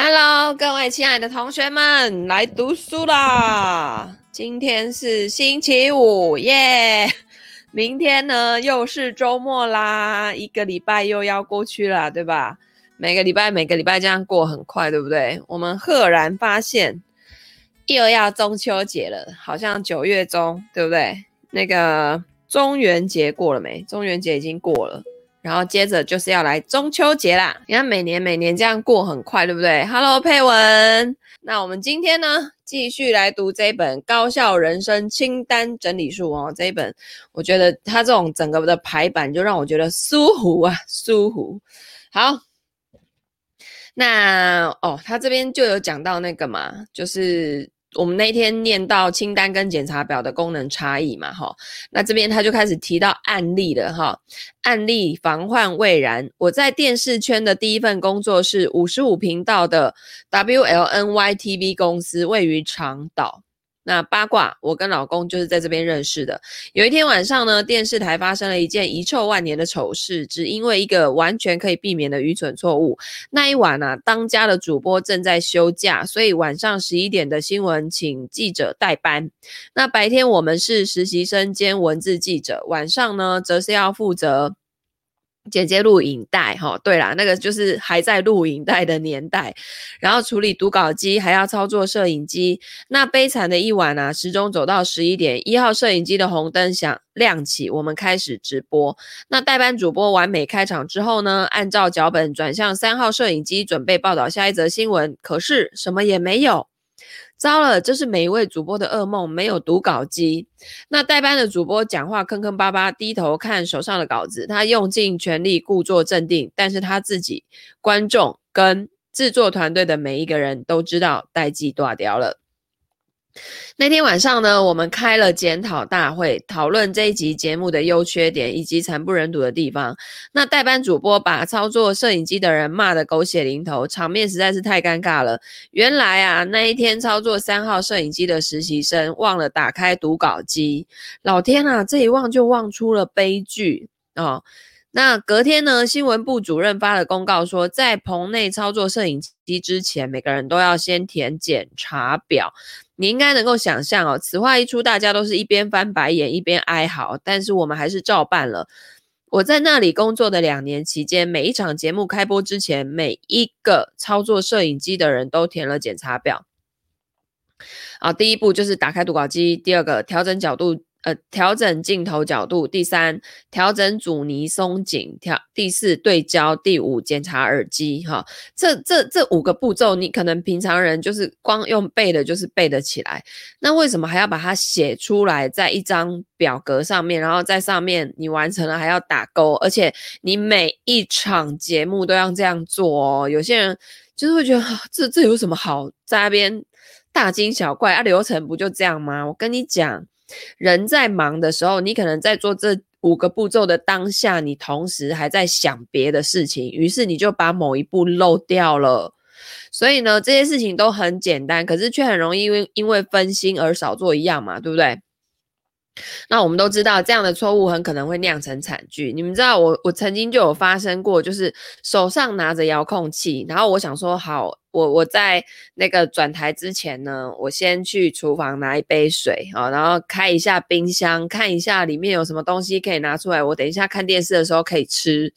Hello，各位亲爱的同学们，来读书啦！今天是星期五耶明天呢又是周末啦，一个礼拜又要过去了，对吧？每个礼拜每个礼拜这样过很快，对不对？我们赫然发现又要中秋节了，好像九月中，对不对？那个中元节过了没？中元节已经过了。然后接着就是要来中秋节啦！你看每年每年这样过很快，对不对？Hello，佩文。那我们今天呢，继续来读这一本《高效人生清单整理术》哦。这一本我觉得它这种整个的排版就让我觉得舒服啊，舒服。好，那哦，他这边就有讲到那个嘛，就是。我们那天念到清单跟检查表的功能差异嘛，哈，那这边他就开始提到案例了，哈，案例防患未然。我在电视圈的第一份工作是五十五频道的 WLNY TV 公司，位于长岛。那八卦，我跟老公就是在这边认识的。有一天晚上呢，电视台发生了一件遗臭万年的丑事，只因为一个完全可以避免的愚蠢错误。那一晚啊，当家的主播正在休假，所以晚上十一点的新闻请记者代班。那白天我们是实习生兼文字记者，晚上呢，则是要负责。剪接录影带，哈，对啦，那个就是还在录影带的年代，然后处理读稿机，还要操作摄影机。那悲惨的一晚啊，时钟走到十一点，一号摄影机的红灯响亮起，我们开始直播。那代班主播完美开场之后呢，按照脚本转向三号摄影机，准备报道下一则新闻，可是什么也没有。糟了，这是每一位主播的噩梦，没有读稿机。那代班的主播讲话坑坑巴巴，低头看手上的稿子，他用尽全力故作镇定，但是他自己、观众跟制作团队的每一个人都知道代际断掉了。那天晚上呢，我们开了检讨大会，讨论这一集节目的优缺点以及惨不忍睹的地方。那代班主播把操作摄影机的人骂得狗血淋头，场面实在是太尴尬了。原来啊，那一天操作三号摄影机的实习生忘了打开读稿机，老天啊，这一忘就忘出了悲剧哦。那隔天呢，新闻部主任发了公告说，在棚内操作摄影机之前，每个人都要先填检查表。你应该能够想象哦，此话一出，大家都是一边翻白眼一边哀嚎，但是我们还是照办了。我在那里工作的两年期间，每一场节目开播之前，每一个操作摄影机的人都填了检查表。啊，第一步就是打开读稿机，第二个调整角度。呃，调整镜头角度，第三，调整阻尼松紧，调第四对焦，第五检查耳机，哈，这这这五个步骤，你可能平常人就是光用背的，就是背得起来。那为什么还要把它写出来，在一张表格上面，然后在上面你完成了还要打勾，而且你每一场节目都要这样做哦。有些人就是会觉得，这这有什么好在那边大惊小怪啊？流程不就这样吗？我跟你讲。人在忙的时候，你可能在做这五个步骤的当下，你同时还在想别的事情，于是你就把某一步漏掉了。所以呢，这些事情都很简单，可是却很容易因为因为分心而少做一样嘛，对不对？那我们都知道，这样的错误很可能会酿成惨剧。你们知道我，我我曾经就有发生过，就是手上拿着遥控器，然后我想说，好，我我在那个转台之前呢，我先去厨房拿一杯水啊，然后开一下冰箱，看一下里面有什么东西可以拿出来，我等一下看电视的时候可以吃。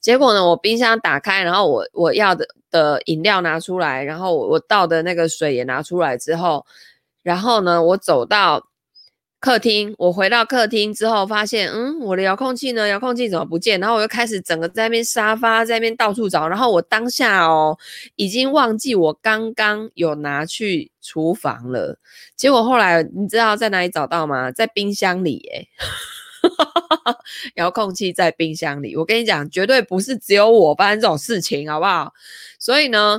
结果呢，我冰箱打开，然后我我要的的饮料拿出来，然后我我倒的那个水也拿出来之后，然后呢，我走到。客厅，我回到客厅之后，发现，嗯，我的遥控器呢？遥控器怎么不见？然后我又开始整个在那边沙发，在那边到处找。然后我当下哦，已经忘记我刚刚有拿去厨房了。结果后来，你知道在哪里找到吗？在冰箱里耶，遥控器在冰箱里。我跟你讲，绝对不是只有我发生这种事情，好不好？所以呢。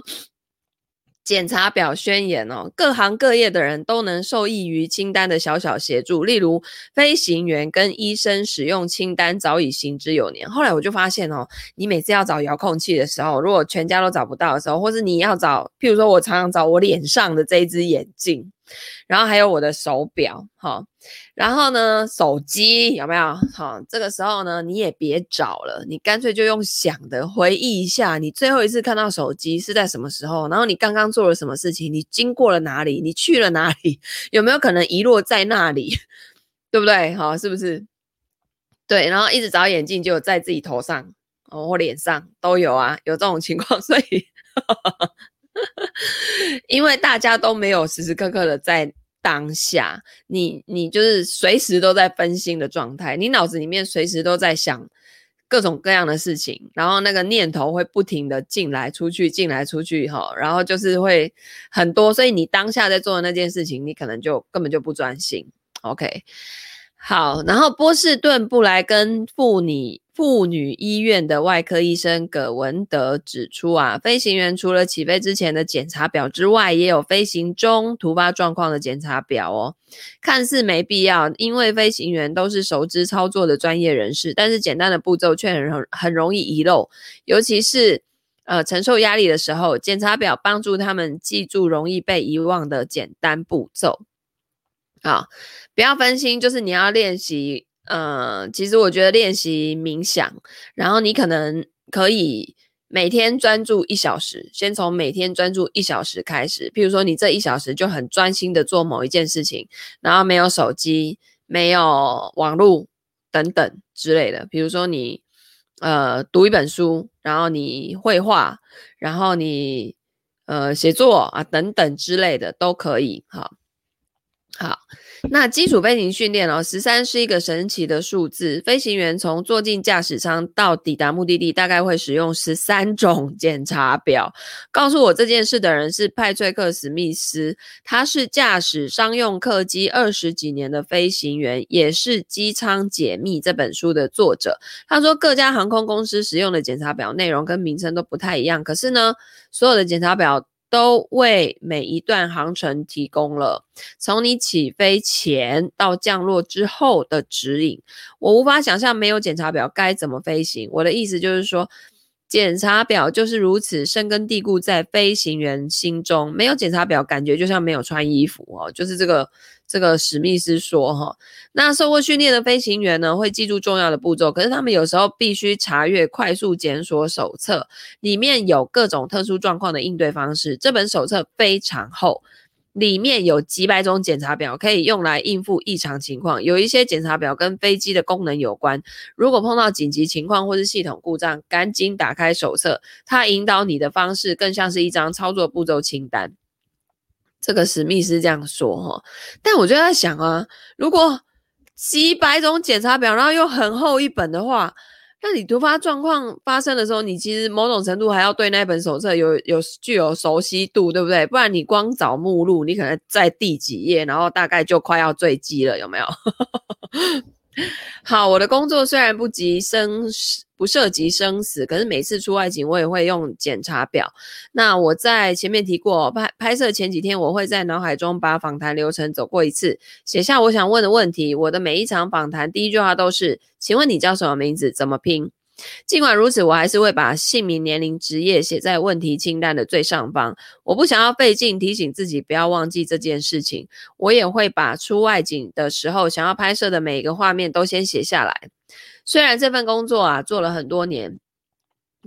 检查表宣言哦，各行各业的人都能受益于清单的小小协助。例如，飞行员跟医生使用清单早已行之有年。后来我就发现哦，你每次要找遥控器的时候，如果全家都找不到的时候，或是你要找，譬如说我常常找我脸上的这一只眼镜，然后还有我的手表，哈，然后呢，手机有没有？好，这个时候呢，你也别找了，你干脆就用想的回忆一下，你最后一次看到手机是在什么时候？然后你刚刚做了什么事情？你经过了哪里？你去了哪里？有没有可能遗落在那里？对不对？好，是不是？对，然后一直找眼镜，就在自己头上哦，或脸上都有啊，有这种情况，所以。因为大家都没有时时刻刻的在当下，你你就是随时都在分心的状态，你脑子里面随时都在想各种各样的事情，然后那个念头会不停的进来出去，进来出去哈，然后就是会很多，所以你当下在做的那件事情，你可能就根本就不专心。OK，好，然后波士顿布莱根妇女。妇女医院的外科医生葛文德指出啊，飞行员除了起飞之前的检查表之外，也有飞行中突发状况的检查表哦。看似没必要，因为飞行员都是熟知操作的专业人士，但是简单的步骤却很很容易遗漏，尤其是呃承受压力的时候，检查表帮助他们记住容易被遗忘的简单步骤。好，不要分心，就是你要练习。呃，其实我觉得练习冥想，然后你可能可以每天专注一小时，先从每天专注一小时开始。譬如说，你这一小时就很专心的做某一件事情，然后没有手机、没有网络等等之类的。比如说你呃读一本书，然后你绘画，然后你呃写作啊等等之类的都可以。好，好。那基础飞行训练哦，十三是一个神奇的数字。飞行员从坐进驾驶舱到抵达目的地，大概会使用十三种检查表。告诉我这件事的人是派翠克·史密斯，他是驾驶商用客机二十几年的飞行员，也是《机舱解密》这本书的作者。他说，各家航空公司使用的检查表内容跟名称都不太一样，可是呢，所有的检查表。都为每一段航程提供了从你起飞前到降落之后的指引。我无法想象没有检查表该怎么飞行。我的意思就是说，检查表就是如此深根蒂固在飞行员心中。没有检查表，感觉就像没有穿衣服哦。就是这个。这个史密斯说：“哈，那受过训练的飞行员呢，会记住重要的步骤。可是他们有时候必须查阅快速检索手册，里面有各种特殊状况的应对方式。这本手册非常厚，里面有几百种检查表，可以用来应付异常情况。有一些检查表跟飞机的功能有关。如果碰到紧急情况或是系统故障，赶紧打开手册。它引导你的方式更像是一张操作步骤清单。”这个史密斯这样说哈，但我就在想啊，如果几百种检查表，然后又很厚一本的话，那你突发状况发生的时候，你其实某种程度还要对那本手册有有具有熟悉度，对不对？不然你光找目录，你可能在第几页，然后大概就快要坠机了，有没有？好，我的工作虽然不及生，不涉及生死，可是每次出外景，我也会用检查表。那我在前面提过，拍拍摄前几天，我会在脑海中把访谈流程走过一次，写下我想问的问题。我的每一场访谈第一句话都是：“请问你叫什么名字？怎么拼？”尽管如此，我还是会把姓名、年龄、职业写在问题清单的最上方。我不想要费劲提醒自己不要忘记这件事情。我也会把出外景的时候想要拍摄的每一个画面都先写下来。虽然这份工作啊做了很多年。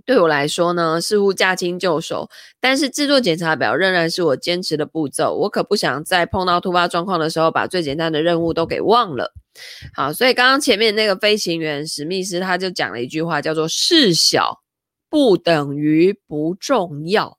对我来说呢，似乎驾轻就熟，但是制作检查表仍然是我坚持的步骤。我可不想在碰到突发状况的时候，把最简单的任务都给忘了。好，所以刚刚前面那个飞行员史密斯他就讲了一句话，叫做“事小不等于不重要”。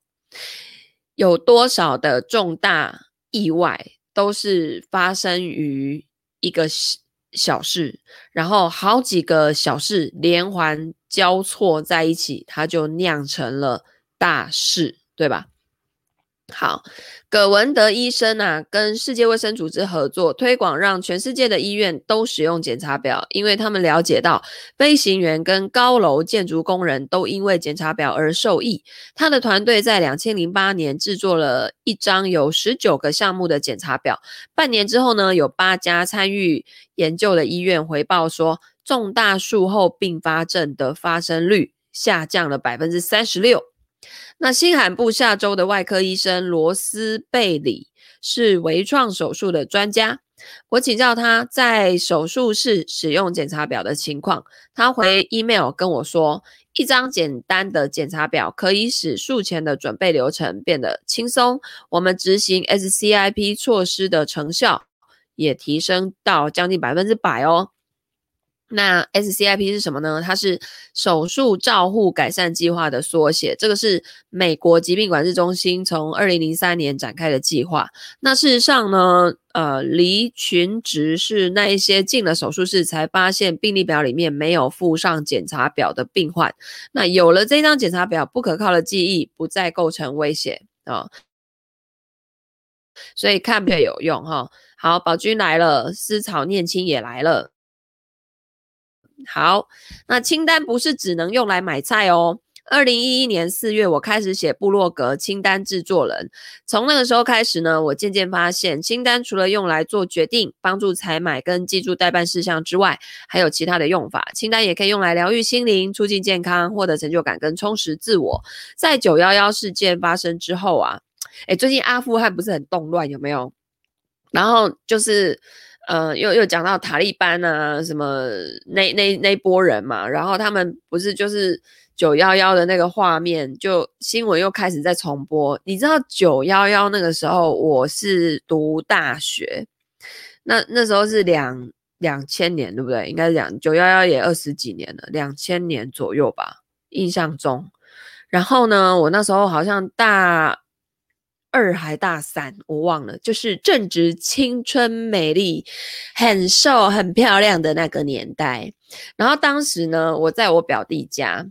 有多少的重大意外都是发生于一个小小事，然后好几个小事连环交错在一起，它就酿成了大事，对吧？好，葛文德医生啊，跟世界卫生组织合作推广，让全世界的医院都使用检查表，因为他们了解到飞行员跟高楼建筑工人都因为检查表而受益。他的团队在两千零八年制作了一张有十九个项目的检查表，半年之后呢，有八家参与研究的医院回报说，重大术后并发症的发生率下降了百分之三十六。那新罕布下周的外科医生罗斯贝里是微创手术的专家。我请教他在手术室使用检查表的情况，他回 email 跟我说，一张简单的检查表可以使术前的准备流程变得轻松，我们执行 SCIP 措施的成效也提升到将近百分之百哦。那 SCIP 是什么呢？它是手术照护改善计划的缩写。这个是美国疾病管制中心从二零零三年展开的计划。那事实上呢，呃，离群值是那一些进了手术室才发现病历表里面没有附上检查表的病患。那有了这张检查表，不可靠的记忆不再构成威胁啊、哦。所以看表有用哈、哦。好，宝君来了，思草念青也来了。好，那清单不是只能用来买菜哦。二零一一年四月，我开始写部落格清单制作人。从那个时候开始呢，我渐渐发现，清单除了用来做决定、帮助采买跟记住待办事项之外，还有其他的用法。清单也可以用来疗愈心灵、促进健康、获得成就感跟充实自我。在九幺幺事件发生之后啊，诶，最近阿富汗不是很动乱，有没有？然后就是。呃，又又讲到塔利班啊，什么那那那波人嘛，然后他们不是就是九幺幺的那个画面，就新闻又开始在重播。你知道九幺幺那个时候，我是读大学，那那时候是两两千年，对不对？应该是两九幺幺也二十几年了，两千年左右吧，印象中。然后呢，我那时候好像大。二还大三，我忘了，就是正值青春美丽、很瘦、很漂亮的那个年代。然后当时呢，我在我表弟家，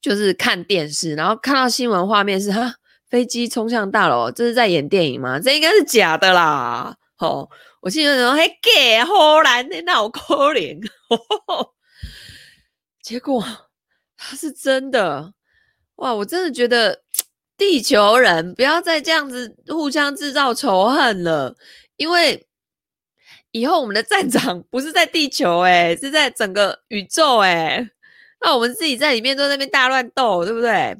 就是看电视，然后看到新闻画面是哈飞机冲向大楼，这是在演电影吗？这应该是假的啦！哦，我心里说，嘿，给荷兰的脑壳灵，结果他是真的，哇！我真的觉得。地球人不要再这样子互相制造仇恨了，因为以后我们的战场不是在地球诶，是在整个宇宙诶，那我们自己在里面都在那边大乱斗，对不对？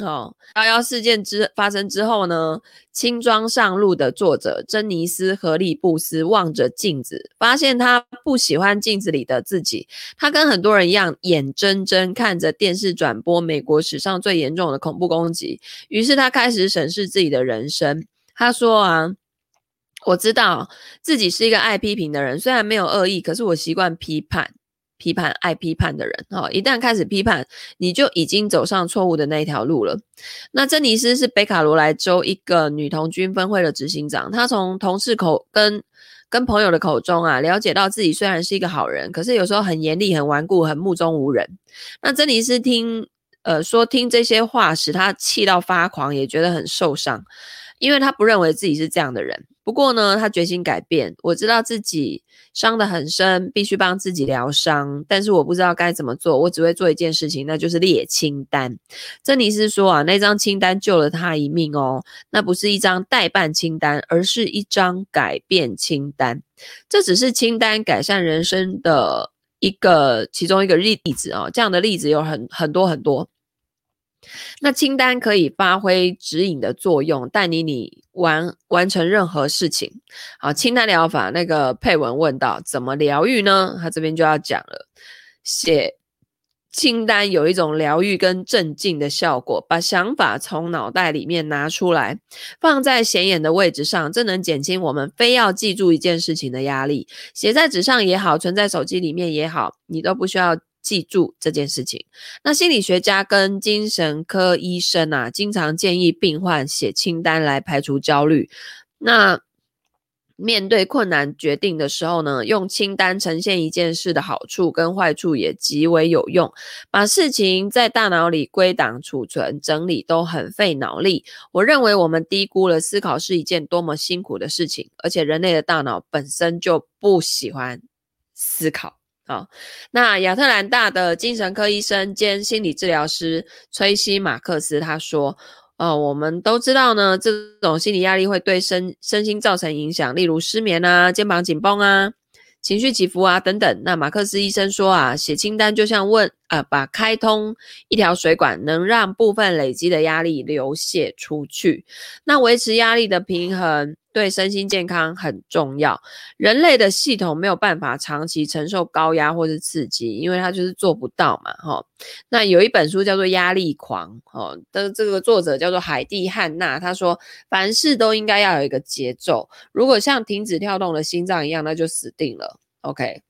哦，幺幺事件之发生之后呢，轻装上路的作者珍妮斯·荷利布斯望着镜子，发现他不喜欢镜子里的自己。他跟很多人一样，眼睁睁看着电视转播美国史上最严重的恐怖攻击。于是他开始审视自己的人生。他说啊，我知道自己是一个爱批评的人，虽然没有恶意，可是我习惯批判。批判爱批判的人，哈，一旦开始批判，你就已经走上错误的那一条路了。那珍妮斯是北卡罗来州一个女童军分会的执行长，她从同事口跟跟朋友的口中啊，了解到自己虽然是一个好人，可是有时候很严厉、很顽固、很目中无人。那珍妮斯听，呃，说听这些话使她气到发狂，也觉得很受伤，因为她不认为自己是这样的人。不过呢，他决心改变。我知道自己。伤得很深，必须帮自己疗伤，但是我不知道该怎么做。我只会做一件事情，那就是列清单。珍妮斯说啊，那张清单救了他一命哦。那不是一张待办清单，而是一张改变清单。这只是清单改善人生的一个其中一个例子哦。这样的例子有很很多很多。那清单可以发挥指引的作用，带领你完完成任何事情。好，清单疗法那个配文问到怎么疗愈呢？他这边就要讲了，写清单有一种疗愈跟镇静的效果，把想法从脑袋里面拿出来，放在显眼的位置上，这能减轻我们非要记住一件事情的压力。写在纸上也好，存在手机里面也好，你都不需要。记住这件事情。那心理学家跟精神科医生啊，经常建议病患写清单来排除焦虑。那面对困难决定的时候呢，用清单呈现一件事的好处跟坏处也极为有用。把事情在大脑里归档、储存、整理都很费脑力。我认为我们低估了思考是一件多么辛苦的事情，而且人类的大脑本身就不喜欢思考。啊，那亚特兰大的精神科医生兼心理治疗师崔西马克斯他说：“呃，我们都知道呢，这种心理压力会对身身心造成影响，例如失眠啊、肩膀紧绷啊、情绪起伏啊等等。那马克思医生说啊，写清单就像问、呃，把开通一条水管，能让部分累积的压力流泻出去。那维持压力的平衡。对身心健康很重要。人类的系统没有办法长期承受高压或是刺激，因为它就是做不到嘛。哈，那有一本书叫做《压力狂》哦，的这个作者叫做海蒂·汉娜，他说凡事都应该要有一个节奏，如果像停止跳动的心脏一样，那就死定了。OK，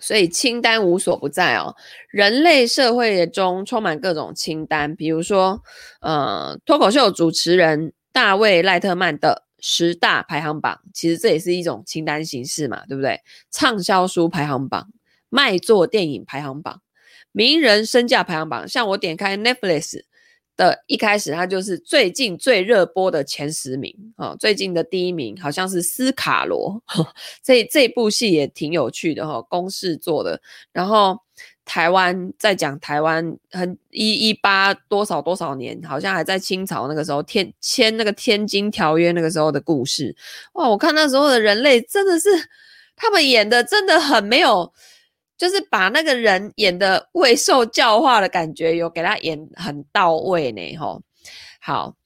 所以清单无所不在哦。人类社会中充满各种清单，比如说，呃，脱口秀主持人大卫·赖特曼的。十大排行榜，其实这也是一种清单形式嘛，对不对？畅销书排行榜、卖座电影排行榜、名人身价排行榜，像我点开 Netflix 的一开始，它就是最近最热播的前十名啊、哦。最近的第一名好像是斯卡罗，这这部戏也挺有趣的哈、哦，公式做的，然后。台湾在讲台湾很一一八多少多少年，好像还在清朝那个时候天签那个天津条约那个时候的故事。哇，我看那时候的人类真的是他们演的真的很没有，就是把那个人演的未受教化的感觉有给他演很到位呢，吼。好，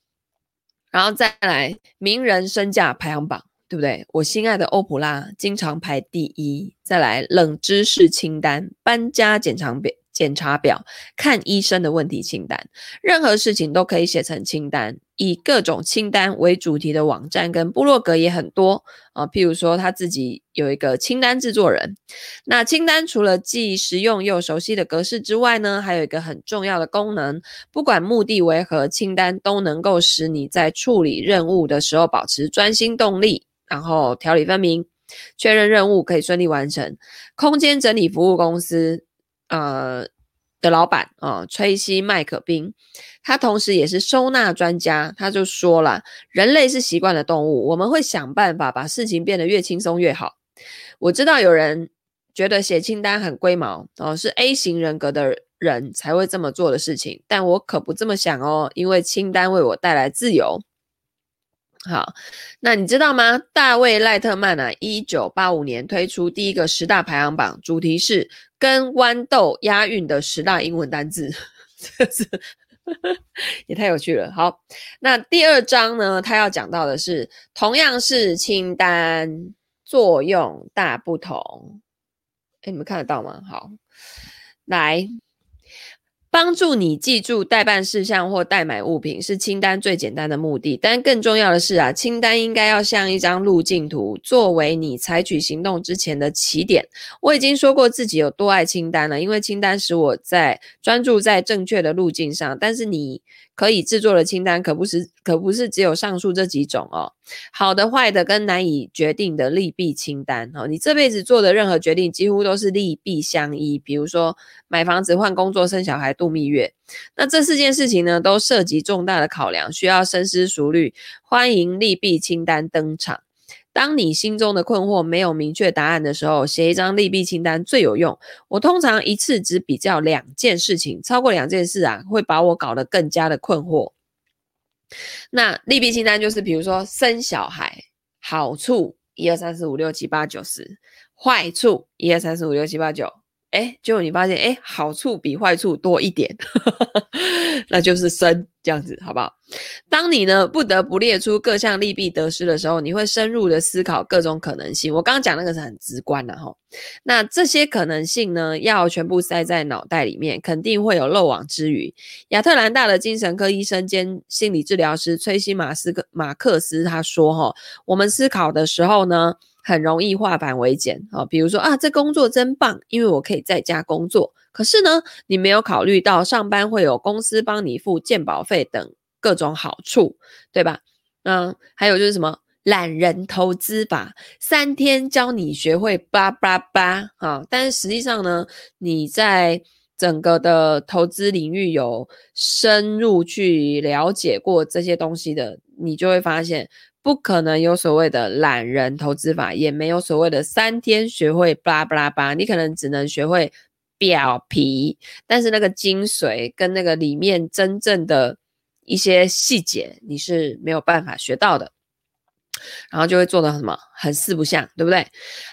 然后再来名人身价排行榜。对不对？我心爱的欧普拉经常排第一。再来，冷知识清单、搬家检查表、检查表、看医生的问题清单，任何事情都可以写成清单。以各种清单为主题的网站跟部落格也很多啊。譬如说，他自己有一个清单制作人。那清单除了既实用又熟悉的格式之外呢，还有一个很重要的功能，不管目的为何，清单都能够使你在处理任务的时候保持专心动力。然后条理分明，确认任务可以顺利完成。空间整理服务公司呃的老板啊、崔西麦可宾，他同时也是收纳专家。他就说了，人类是习惯的动物，我们会想办法把事情变得越轻松越好。我知道有人觉得写清单很龟毛哦、是 A 型人格的人才会这么做的事情，但我可不这么想哦，因为清单为我带来自由。好，那你知道吗？大卫赖特曼啊，一九八五年推出第一个十大排行榜，主题是跟豌豆押韵的十大英文单字，这是也太有趣了。好，那第二章呢，他要讲到的是同样是清单，作用大不同。哎，你们看得到吗？好，来。帮助你记住代办事项或代买物品是清单最简单的目的，但更重要的是啊，清单应该要像一张路径图，作为你采取行动之前的起点。我已经说过自己有多爱清单了，因为清单使我在专注在正确的路径上。但是你。可以制作的清单可不是可不是只有上述这几种哦，好的、坏的跟难以决定的利弊清单哦。你这辈子做的任何决定几乎都是利弊相依，比如说买房子、换工作、生小孩、度蜜月，那这四件事情呢，都涉及重大的考量，需要深思熟虑。欢迎利弊清单登场。当你心中的困惑没有明确答案的时候，写一张利弊清单最有用。我通常一次只比较两件事情，超过两件事啊，会把我搞得更加的困惑。那利弊清单就是，比如说生小孩，好处一二三四五六七八九十，坏处一二三四五六七八九。哎，结果你发现，哎，好处比坏处多一点，那就是生这样子，好不好？当你呢不得不列出各项利弊得失的时候，你会深入的思考各种可能性。我刚刚讲那个是很直观的哈，那这些可能性呢，要全部塞在脑袋里面，肯定会有漏网之鱼。亚特兰大的精神科医生兼心理治疗师崔西马斯克马克斯他说哈，我们思考的时候呢。很容易化繁为简啊，比如说啊，这工作真棒，因为我可以在家工作。可是呢，你没有考虑到上班会有公司帮你付健保费等各种好处，对吧？嗯，还有就是什么懒人投资法，三天教你学会八八八啊！但是实际上呢，你在整个的投资领域有深入去了解过这些东西的，你就会发现。不可能有所谓的懒人投资法，也没有所谓的三天学会巴拉巴拉巴，你可能只能学会表皮，但是那个精髓跟那个里面真正的一些细节，你是没有办法学到的。然后就会做得什么很四不像，对不对？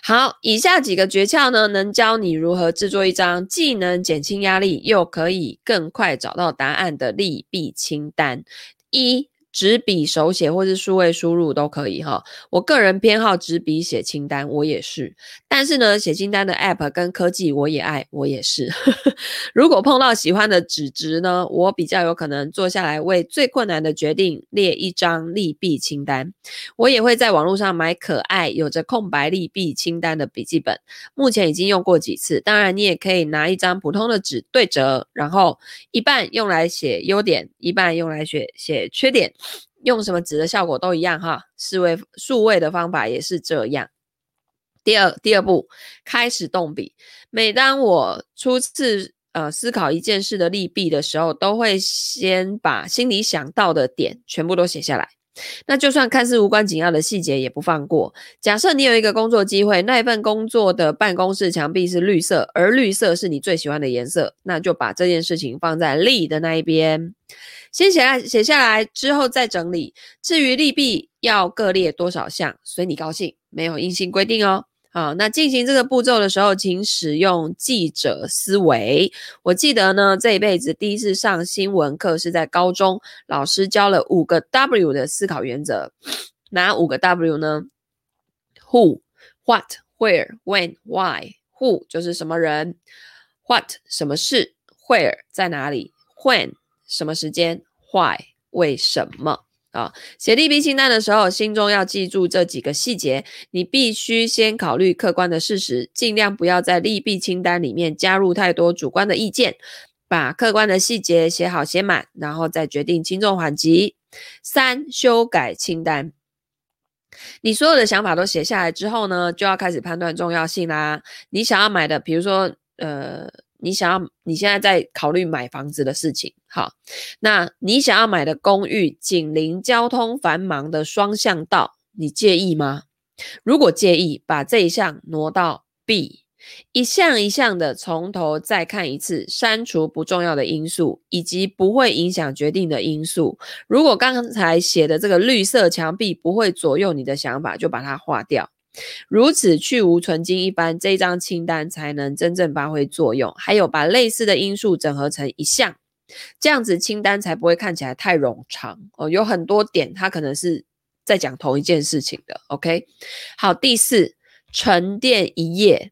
好，以下几个诀窍呢，能教你如何制作一张既能减轻压力，又可以更快找到答案的利弊清单。一纸笔手写或是数位输入都可以哈，我个人偏好纸笔写清单，我也是。但是呢，写清单的 App 跟科技我也爱，我也是。如果碰到喜欢的纸质呢，我比较有可能坐下来为最困难的决定列一张利弊清单。我也会在网络上买可爱有着空白利弊清单的笔记本，目前已经用过几次。当然，你也可以拿一张普通的纸对折，然后一半用来写优点，一半用来写写缺点。用什么纸的效果都一样哈，四位数位的方法也是这样。第二第二步，开始动笔。每当我初次呃思考一件事的利弊的时候，都会先把心里想到的点全部都写下来。那就算看似无关紧要的细节也不放过。假设你有一个工作机会，那一份工作的办公室墙壁是绿色，而绿色是你最喜欢的颜色，那就把这件事情放在利的那一边，先写来写下来之后再整理。至于利弊要各列多少项，随你高兴，没有硬性规定哦。好，那进行这个步骤的时候，请使用记者思维。我记得呢，这一辈子第一次上新闻课是在高中，老师教了五个 W 的思考原则。哪五个 W 呢？Who、What、Where、When、Why。Who 就是什么人，What 什么事，Where 在哪里，When 什么时间，Why 为什么。啊，写利弊清单的时候，心中要记住这几个细节。你必须先考虑客观的事实，尽量不要在利弊清单里面加入太多主观的意见，把客观的细节写好写满，然后再决定轻重缓急。三、修改清单。你所有的想法都写下来之后呢，就要开始判断重要性啦。你想要买的，比如说，呃。你想要，你现在在考虑买房子的事情，好，那你想要买的公寓紧邻交通繁忙的双向道，你介意吗？如果介意，把这一项挪到 B，一项一项的从头再看一次，删除不重要的因素以及不会影响决定的因素。如果刚才写的这个绿色墙壁不会左右你的想法，就把它划掉。如此去无存菁一般，这张清单才能真正发挥作用。还有，把类似的因素整合成一项，这样子清单才不会看起来太冗长哦。有很多点，它可能是在讲同一件事情的。OK，好，第四，沉淀一夜，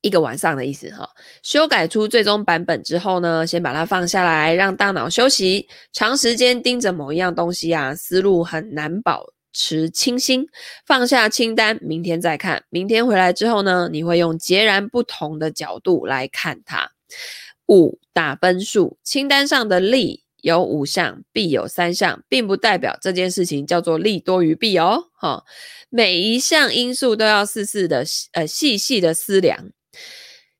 一个晚上的意思哈。修改出最终版本之后呢，先把它放下来，让大脑休息。长时间盯着某一样东西啊，思路很难保持清新，放下清单，明天再看。明天回来之后呢，你会用截然不同的角度来看它。五、打分数，清单上的利有五项，弊有三项，并不代表这件事情叫做利多于弊哦。哈，每一项因素都要细细的呃细细的思量。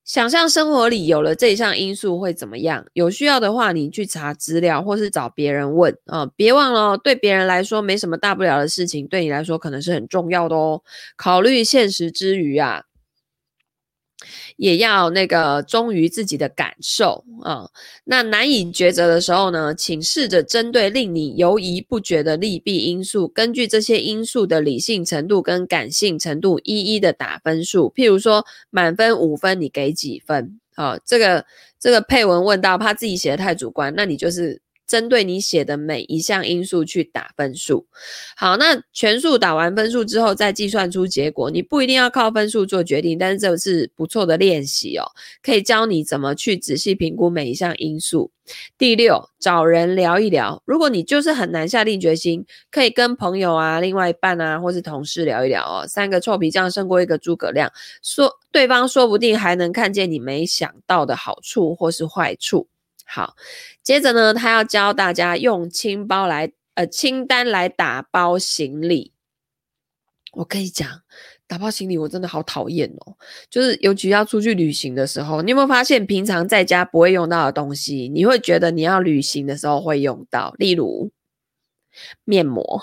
想象生活里有了这一项因素会怎么样？有需要的话，你去查资料或是找别人问啊。别忘了，对别人来说没什么大不了的事情，对你来说可能是很重要的哦。考虑现实之余啊。也要那个忠于自己的感受啊。那难以抉择的时候呢，请试着针对令你犹疑不决的利弊因素，根据这些因素的理性程度跟感性程度，一一的打分数。譬如说，满分五分，你给几分？好，这个这个配文问到，怕自己写的太主观，那你就是。针对你写的每一项因素去打分数。好，那全数打完分数之后，再计算出结果。你不一定要靠分数做决定，但是这是不错的练习哦，可以教你怎么去仔细评估每一项因素。第六，找人聊一聊。如果你就是很难下定决心，可以跟朋友啊、另外一半啊，或是同事聊一聊哦。三个臭皮匠胜过一个诸葛亮，说对方说不定还能看见你没想到的好处或是坏处。好，接着呢，他要教大家用清包来，呃，清单来打包行李。我跟你讲，打包行李我真的好讨厌哦，就是尤其要出去旅行的时候，你有没有发现，平常在家不会用到的东西，你会觉得你要旅行的时候会用到，例如面膜。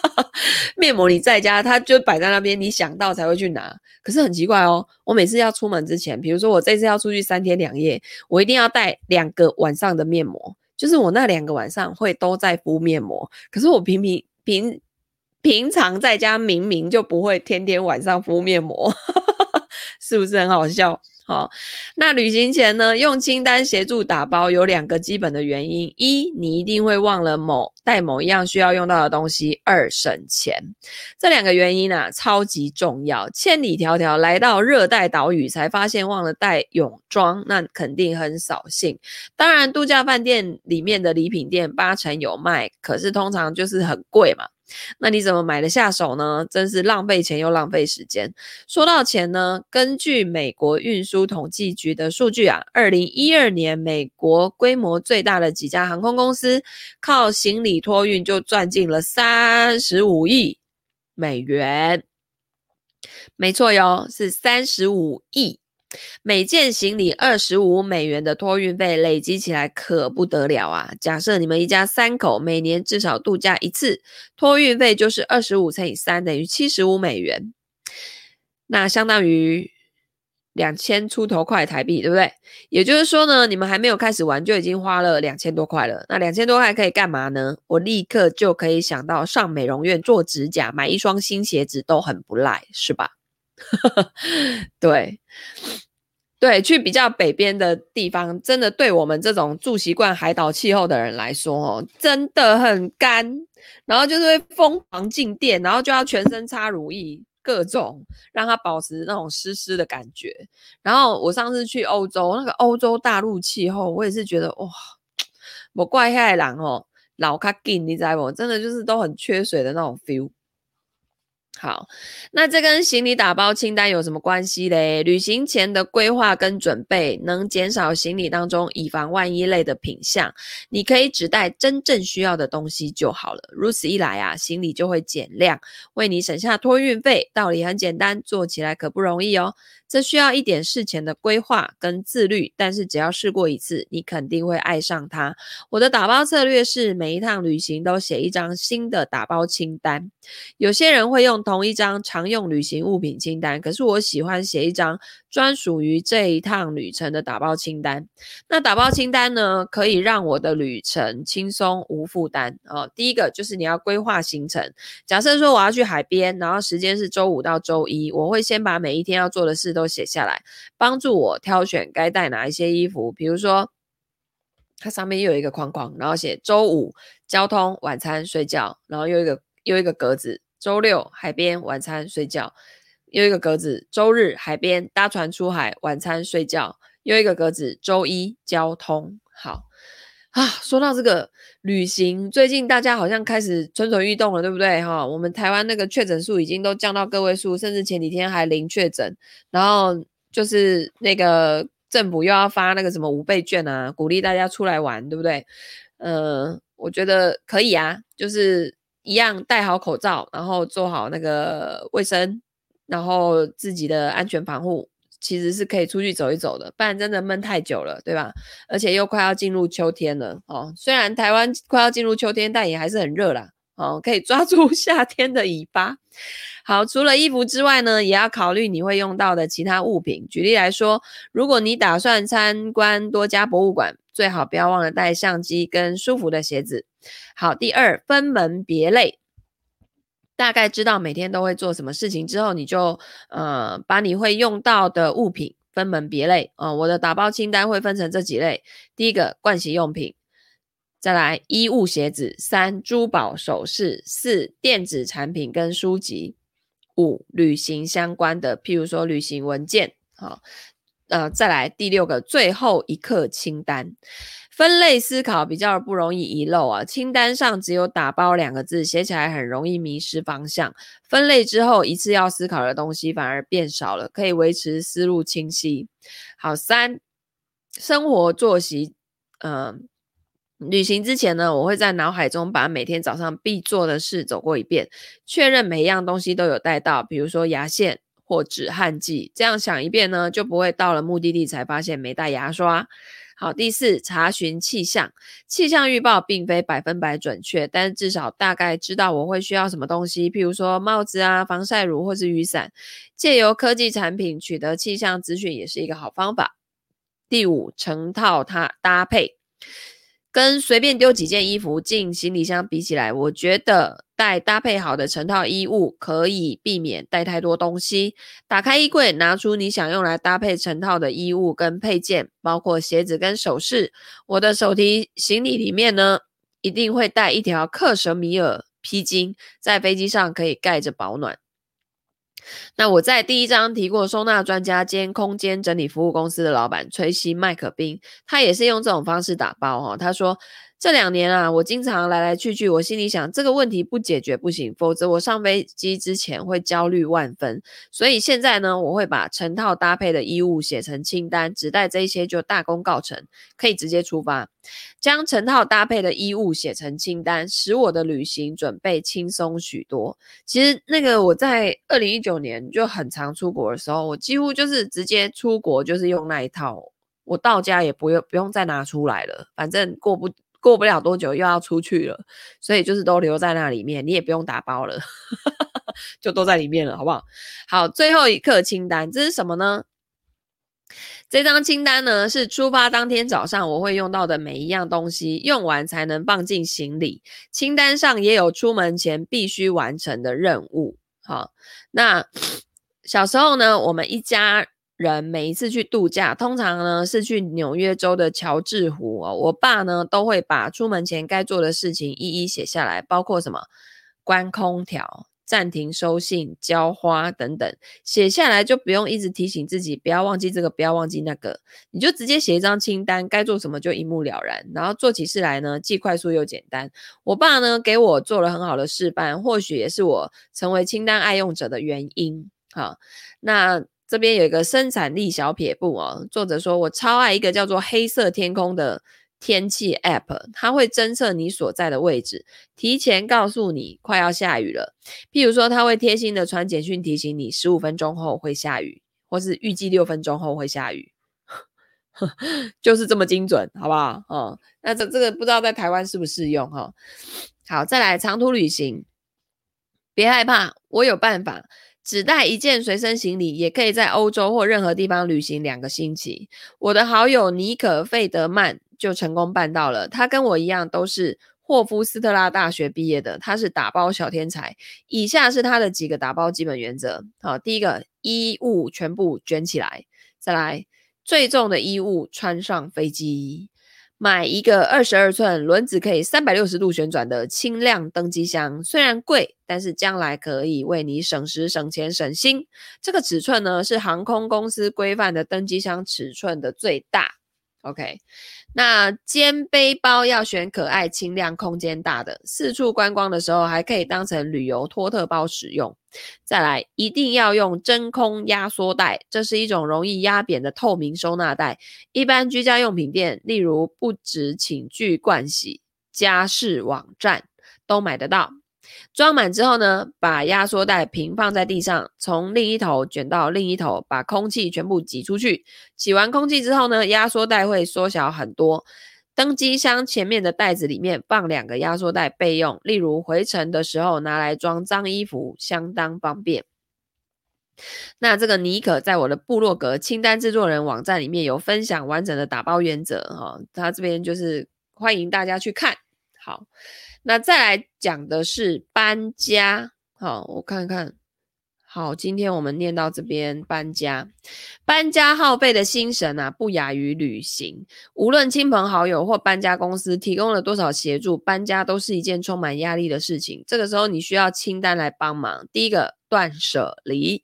面膜你在家，它就摆在那边，你想到才会去拿。可是很奇怪哦，我每次要出门之前，比如说我这次要出去三天两夜，我一定要带两个晚上的面膜，就是我那两个晚上会都在敷面膜。可是我平平平平常在家明明就不会天天晚上敷面膜，是不是很好笑？好，那旅行前呢，用清单协助打包有两个基本的原因：一，你一定会忘了某带某一样需要用到的东西；二，省钱。这两个原因啊，超级重要。千里迢迢来到热带岛屿，才发现忘了带泳装，那肯定很扫兴。当然，度假饭店里面的礼品店八成有卖，可是通常就是很贵嘛。那你怎么买得下手呢？真是浪费钱又浪费时间。说到钱呢，根据美国运输统计局的数据啊，二零一二年美国规模最大的几家航空公司靠行李托运就赚进了三十五亿美元。没错哟，是三十五亿。每件行李二十五美元的托运费累积起来可不得了啊！假设你们一家三口每年至少度假一次，托运费就是二十五乘以三等于七十五美元，那相当于两千出头块台币，对不对？也就是说呢，你们还没有开始玩就已经花了两千多块了。那两千多块可以干嘛呢？我立刻就可以想到上美容院做指甲、买一双新鞋子都很不赖，是吧？对，对，去比较北边的地方，真的对我们这种住习惯海岛气候的人来说，哦，真的很干，然后就是会疯狂静电，然后就要全身擦乳液，各种让它保持那种湿湿的感觉。然后我上次去欧洲，那个欧洲大陆气候，我也是觉得哇，我怪害人哦，老卡紧，你知道不？真的就是都很缺水的那种 feel。好，那这跟行李打包清单有什么关系嘞？旅行前的规划跟准备，能减少行李当中以防万一类的品项。你可以只带真正需要的东西就好了。如此一来啊，行李就会减量，为你省下托运费。道理很简单，做起来可不容易哦。这需要一点事前的规划跟自律，但是只要试过一次，你肯定会爱上它。我的打包策略是每一趟旅行都写一张新的打包清单。有些人会用同一张常用旅行物品清单，可是我喜欢写一张专属于这一趟旅程的打包清单。那打包清单呢，可以让我的旅程轻松无负担哦。第一个就是你要规划行程，假设说我要去海边，然后时间是周五到周一，我会先把每一天要做的事都都写下来，帮助我挑选该带哪一些衣服。比如说，它上面又有一个框框，然后写周五交通、晚餐、睡觉，然后又一个又一个格子。周六海边、晚餐、睡觉，又一个格子。周日海边搭船出海，晚餐、睡觉，又一个格子。周一交通。好啊，说到这个旅行，最近大家好像开始蠢蠢欲动了，对不对？哈，我们台湾那个确诊数已经都降到个位数，甚至前几天还零确诊。然后就是那个政府又要发那个什么五倍券啊，鼓励大家出来玩，对不对？呃，我觉得可以啊，就是一样戴好口罩，然后做好那个卫生，然后自己的安全防护。其实是可以出去走一走的，不然真的闷太久了，对吧？而且又快要进入秋天了哦。虽然台湾快要进入秋天，但也还是很热啦。哦，可以抓住 夏天的尾巴。好，除了衣服之外呢，也要考虑你会用到的其他物品。举例来说，如果你打算参观多家博物馆，最好不要忘了带相机跟舒服的鞋子。好，第二，分门别类。大概知道每天都会做什么事情之后，你就呃把你会用到的物品分门别类啊、呃。我的打包清单会分成这几类：第一个，盥洗用品；再来，衣物鞋子；三，珠宝首饰；四，电子产品跟书籍；五，旅行相关的，譬如说旅行文件。好，呃，再来第六个，最后一刻清单。分类思考比较不容易遗漏啊，清单上只有打包两个字，写起来很容易迷失方向。分类之后，一次要思考的东西反而变少了，可以维持思路清晰。好，三，生活作息，嗯、旅行之前呢，我会在脑海中把每天早上必做的事走过一遍，确认每一样东西都有带到，比如说牙线或止汗剂，这样想一遍呢，就不会到了目的地才发现没带牙刷。好，第四，查询气象。气象预报并非百分百准确，但至少大概知道我会需要什么东西，譬如说帽子啊、防晒乳或是雨伞。借由科技产品取得气象资讯也是一个好方法。第五，成套它搭配。跟随便丢几件衣服进行李箱比起来，我觉得带搭配好的成套衣物可以避免带太多东西。打开衣柜，拿出你想用来搭配成套的衣物跟配件，包括鞋子跟首饰。我的手提行李里面呢，一定会带一条克什米尔披巾，在飞机上可以盖着保暖。那我在第一章提过，收纳专家兼空间整理服务公司的老板崔西麦克宾，他也是用这种方式打包哈。他说。这两年啊，我经常来来去去，我心里想这个问题不解决不行，否则我上飞机之前会焦虑万分。所以现在呢，我会把成套搭配的衣物写成清单，只带这些就大功告成，可以直接出发。将成套搭配的衣物写成清单，使我的旅行准备轻松许多。其实那个我在二零一九年就很常出国的时候，我几乎就是直接出国就是用那一套，我到家也不用不用再拿出来了，反正过不。过不了多久又要出去了，所以就是都留在那里面，你也不用打包了，就都在里面了，好不好？好，最后一课清单，这是什么呢？这张清单呢是出发当天早上我会用到的每一样东西，用完才能放进行李。清单上也有出门前必须完成的任务。好，那小时候呢，我们一家。人每一次去度假，通常呢是去纽约州的乔治湖哦。我爸呢都会把出门前该做的事情一一写下来，包括什么关空调、暂停收信、浇花等等。写下来就不用一直提醒自己不要忘记这个，不要忘记那个，你就直接写一张清单，该做什么就一目了然。然后做起事来呢，既快速又简单。我爸呢给我做了很好的示范，或许也是我成为清单爱用者的原因。好，那。这边有一个生产力小撇步哦，作者说，我超爱一个叫做“黑色天空”的天气 App，它会侦测你所在的位置，提前告诉你快要下雨了。譬如说，它会贴心的传简讯提醒你十五分钟后会下雨，或是预计六分钟后会下雨，就是这么精准，好不好？哦，那这这个不知道在台湾适不适用哈？好，再来长途旅行，别害怕，我有办法。只带一件随身行李，也可以在欧洲或任何地方旅行两个星期。我的好友尼可·费德曼就成功办到了。他跟我一样都是霍夫斯特拉大学毕业的，他是打包小天才。以下是他的几个打包基本原则：好，第一个，衣物全部卷起来；再来，最重的衣物穿上飞机。买一个二十二寸、轮子可以三百六十度旋转的轻量登机箱，虽然贵，但是将来可以为你省时、省钱、省心。这个尺寸呢，是航空公司规范的登机箱尺寸的最大。OK，那肩背包要选可爱、轻量、空间大的，四处观光的时候还可以当成旅游托特包使用。再来，一定要用真空压缩袋，这是一种容易压扁的透明收纳袋，一般居家用品店，例如不止寝具、盥洗、家饰网站都买得到。装满之后呢，把压缩袋平放在地上，从另一头卷到另一头，把空气全部挤出去。挤完空气之后呢，压缩袋会缩小很多。登机箱前面的袋子里面放两个压缩袋备用，例如回程的时候拿来装脏衣服，相当方便。那这个尼可在我的部落格清单制作人网站里面有分享完整的打包原则哈，他这边就是欢迎大家去看。好。那再来讲的是搬家，好，我看看，好，今天我们念到这边搬家，搬家耗费的心神啊，不亚于旅行。无论亲朋好友或搬家公司提供了多少协助，搬家都是一件充满压力的事情。这个时候你需要清单来帮忙。第一个，断舍离。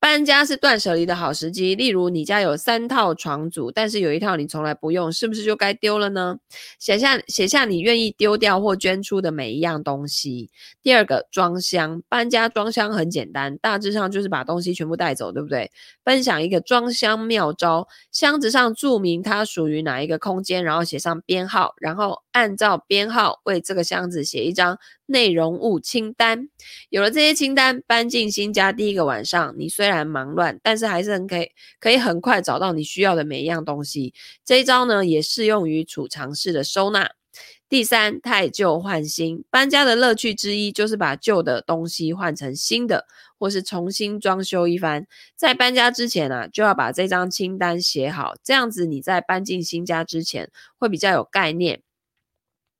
搬家是断舍离的好时机，例如你家有三套床组，但是有一套你从来不用，是不是就该丢了呢？写下写下你愿意丢掉或捐出的每一样东西。第二个，装箱。搬家装箱很简单，大致上就是把东西全部带走，对不对？分享一个装箱妙招：箱子上注明它属于哪一个空间，然后写上编号，然后按照编号为这个箱子写一张内容物清单。有了这些清单，搬进新家第一个晚上，你虽然忙乱，但是还是很可以，可以很快找到你需要的每一样东西。这一招呢，也适用于储藏室的收纳。第三，汰旧换新。搬家的乐趣之一就是把旧的东西换成新的，或是重新装修一番。在搬家之前啊，就要把这张清单写好，这样子你在搬进新家之前会比较有概念。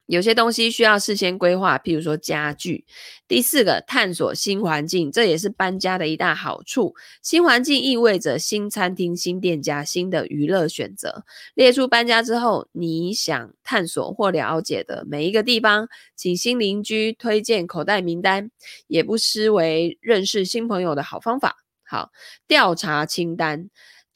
有些东西需要事先规划，譬如说家具。第四个，探索新环境，这也是搬家的一大好处。新环境意味着新餐厅、新店家、新的娱乐选择。列出搬家之后你想探索或了解的每一个地方，请新邻居推荐口袋名单，也不失为认识新朋友的好方法。好，调查清单。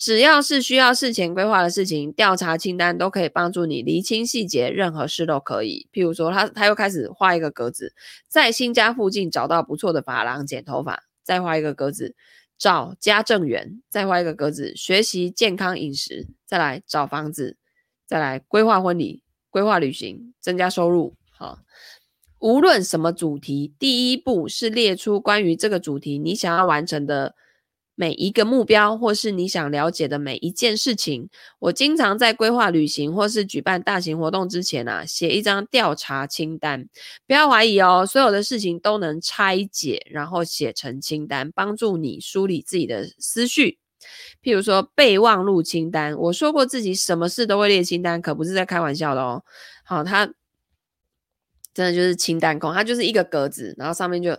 只要是需要事前规划的事情，调查清单都可以帮助你厘清细节，任何事都可以。譬如说他，他又开始画一个格子，在新家附近找到不错的发廊剪头发，再画一个格子，找家政员，再画一个格子，学习健康饮食，再来找房子，再来规划婚礼、规划旅行，增加收入。好，无论什么主题，第一步是列出关于这个主题你想要完成的。每一个目标，或是你想了解的每一件事情，我经常在规划旅行或是举办大型活动之前啊，写一张调查清单。不要怀疑哦，所有的事情都能拆解，然后写成清单，帮助你梳理自己的思绪。譬如说备忘录清单，我说过自己什么事都会列清单，可不是在开玩笑的哦。好，他真的就是清单控，它就是一个格子，然后上面就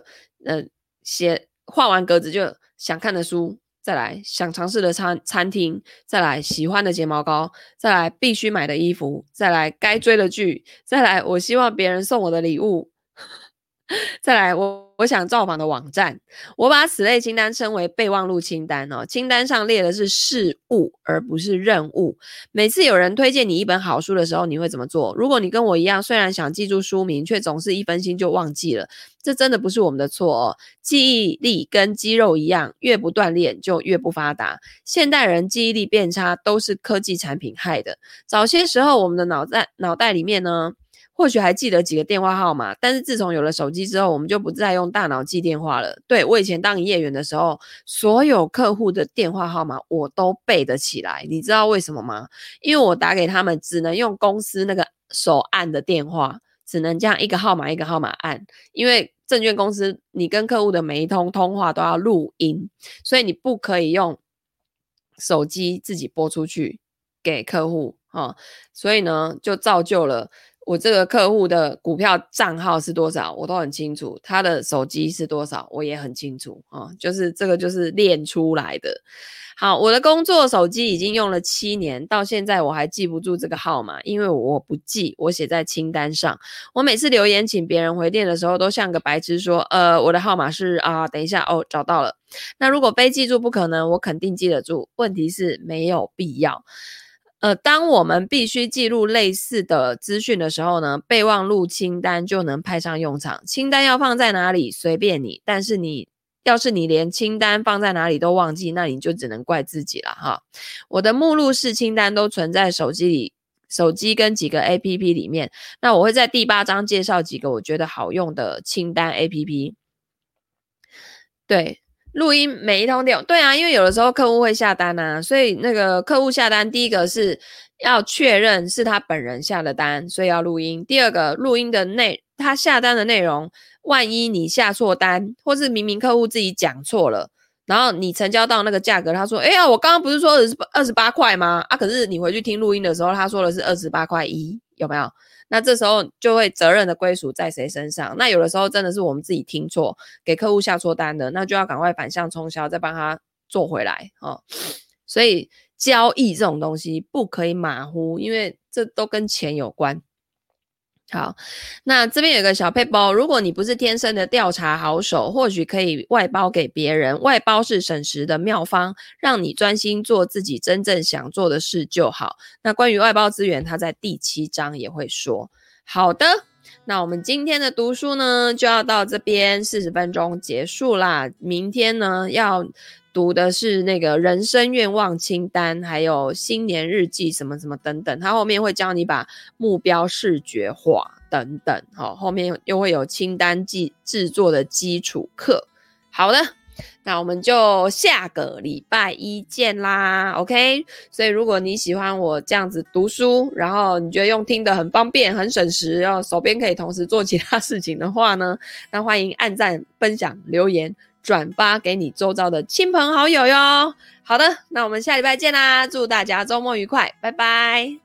呃写画完格子就。想看的书，再来想尝试的餐餐厅，再来喜欢的睫毛膏，再来必须买的衣服，再来该追的剧，再来我希望别人送我的礼物，再来我。我想造访的网站，我把此类清单称为备忘录清单哦。清单上列的是事物，而不是任务。每次有人推荐你一本好书的时候，你会怎么做？如果你跟我一样，虽然想记住书名，却总是一分心就忘记了，这真的不是我们的错哦。记忆力跟肌肉一样，越不锻炼就越不发达。现代人记忆力变差，都是科技产品害的。早些时候，我们的脑袋脑袋里面呢，或许还记得几个电话号码，但是自从有了手机之后，我们就不再用大脑记电话了。对，我以前当营业员的时候，所有客户的电话号码我都背得起来。你知道为什么吗？因为我打给他们只能用公司那个手按的电话，只能这样一个号码一个号码按。因为证券公司你跟客户的每一通通话都要录音，所以你不可以用手机自己拨出去给客户啊。所以呢，就造就了。我这个客户的股票账号是多少，我都很清楚。他的手机是多少，我也很清楚啊。就是这个，就是练出来的。好，我的工作手机已经用了七年，到现在我还记不住这个号码，因为我不记，我写在清单上。我每次留言请别人回电的时候，都像个白痴说：“呃，我的号码是啊，等一下哦，找到了。”那如果非记住不可能，我肯定记得住。问题是没有必要。呃，当我们必须记录类似的资讯的时候呢，备忘录清单就能派上用场。清单要放在哪里随便你，但是你要是你连清单放在哪里都忘记，那你就只能怪自己了哈。我的目录式清单都存在手机里，手机跟几个 APP 里面。那我会在第八章介绍几个我觉得好用的清单 APP。对。录音每一通电话，对啊，因为有的时候客户会下单啊，所以那个客户下单，第一个是要确认是他本人下的单，所以要录音。第二个，录音的内他下单的内容，万一你下错单，或是明明客户自己讲错了，然后你成交到那个价格，他说：“哎呀，我刚刚不是说的是二十八块吗？”啊，可是你回去听录音的时候，他说的是二十八块一，有没有？那这时候就会责任的归属在谁身上？那有的时候真的是我们自己听错，给客户下错单的，那就要赶快反向冲销，再帮他做回来哦。所以交易这种东西不可以马虎，因为这都跟钱有关。好，那这边有个小配包，如果你不是天生的调查好手，或许可以外包给别人。外包是省时的妙方，让你专心做自己真正想做的事就好。那关于外包资源，他在第七章也会说。好的，那我们今天的读书呢，就要到这边四十分钟结束啦。明天呢，要。读的是那个人生愿望清单，还有新年日记什么什么等等，他后面会教你把目标视觉化等等，好，后面又会有清单记制作的基础课。好的，那我们就下个礼拜一见啦，OK？所以如果你喜欢我这样子读书，然后你觉得用听的很方便、很省时，然后手边可以同时做其他事情的话呢，那欢迎按赞、分享、留言。转发给你周遭的亲朋好友哟。好的，那我们下礼拜见啦！祝大家周末愉快，拜拜。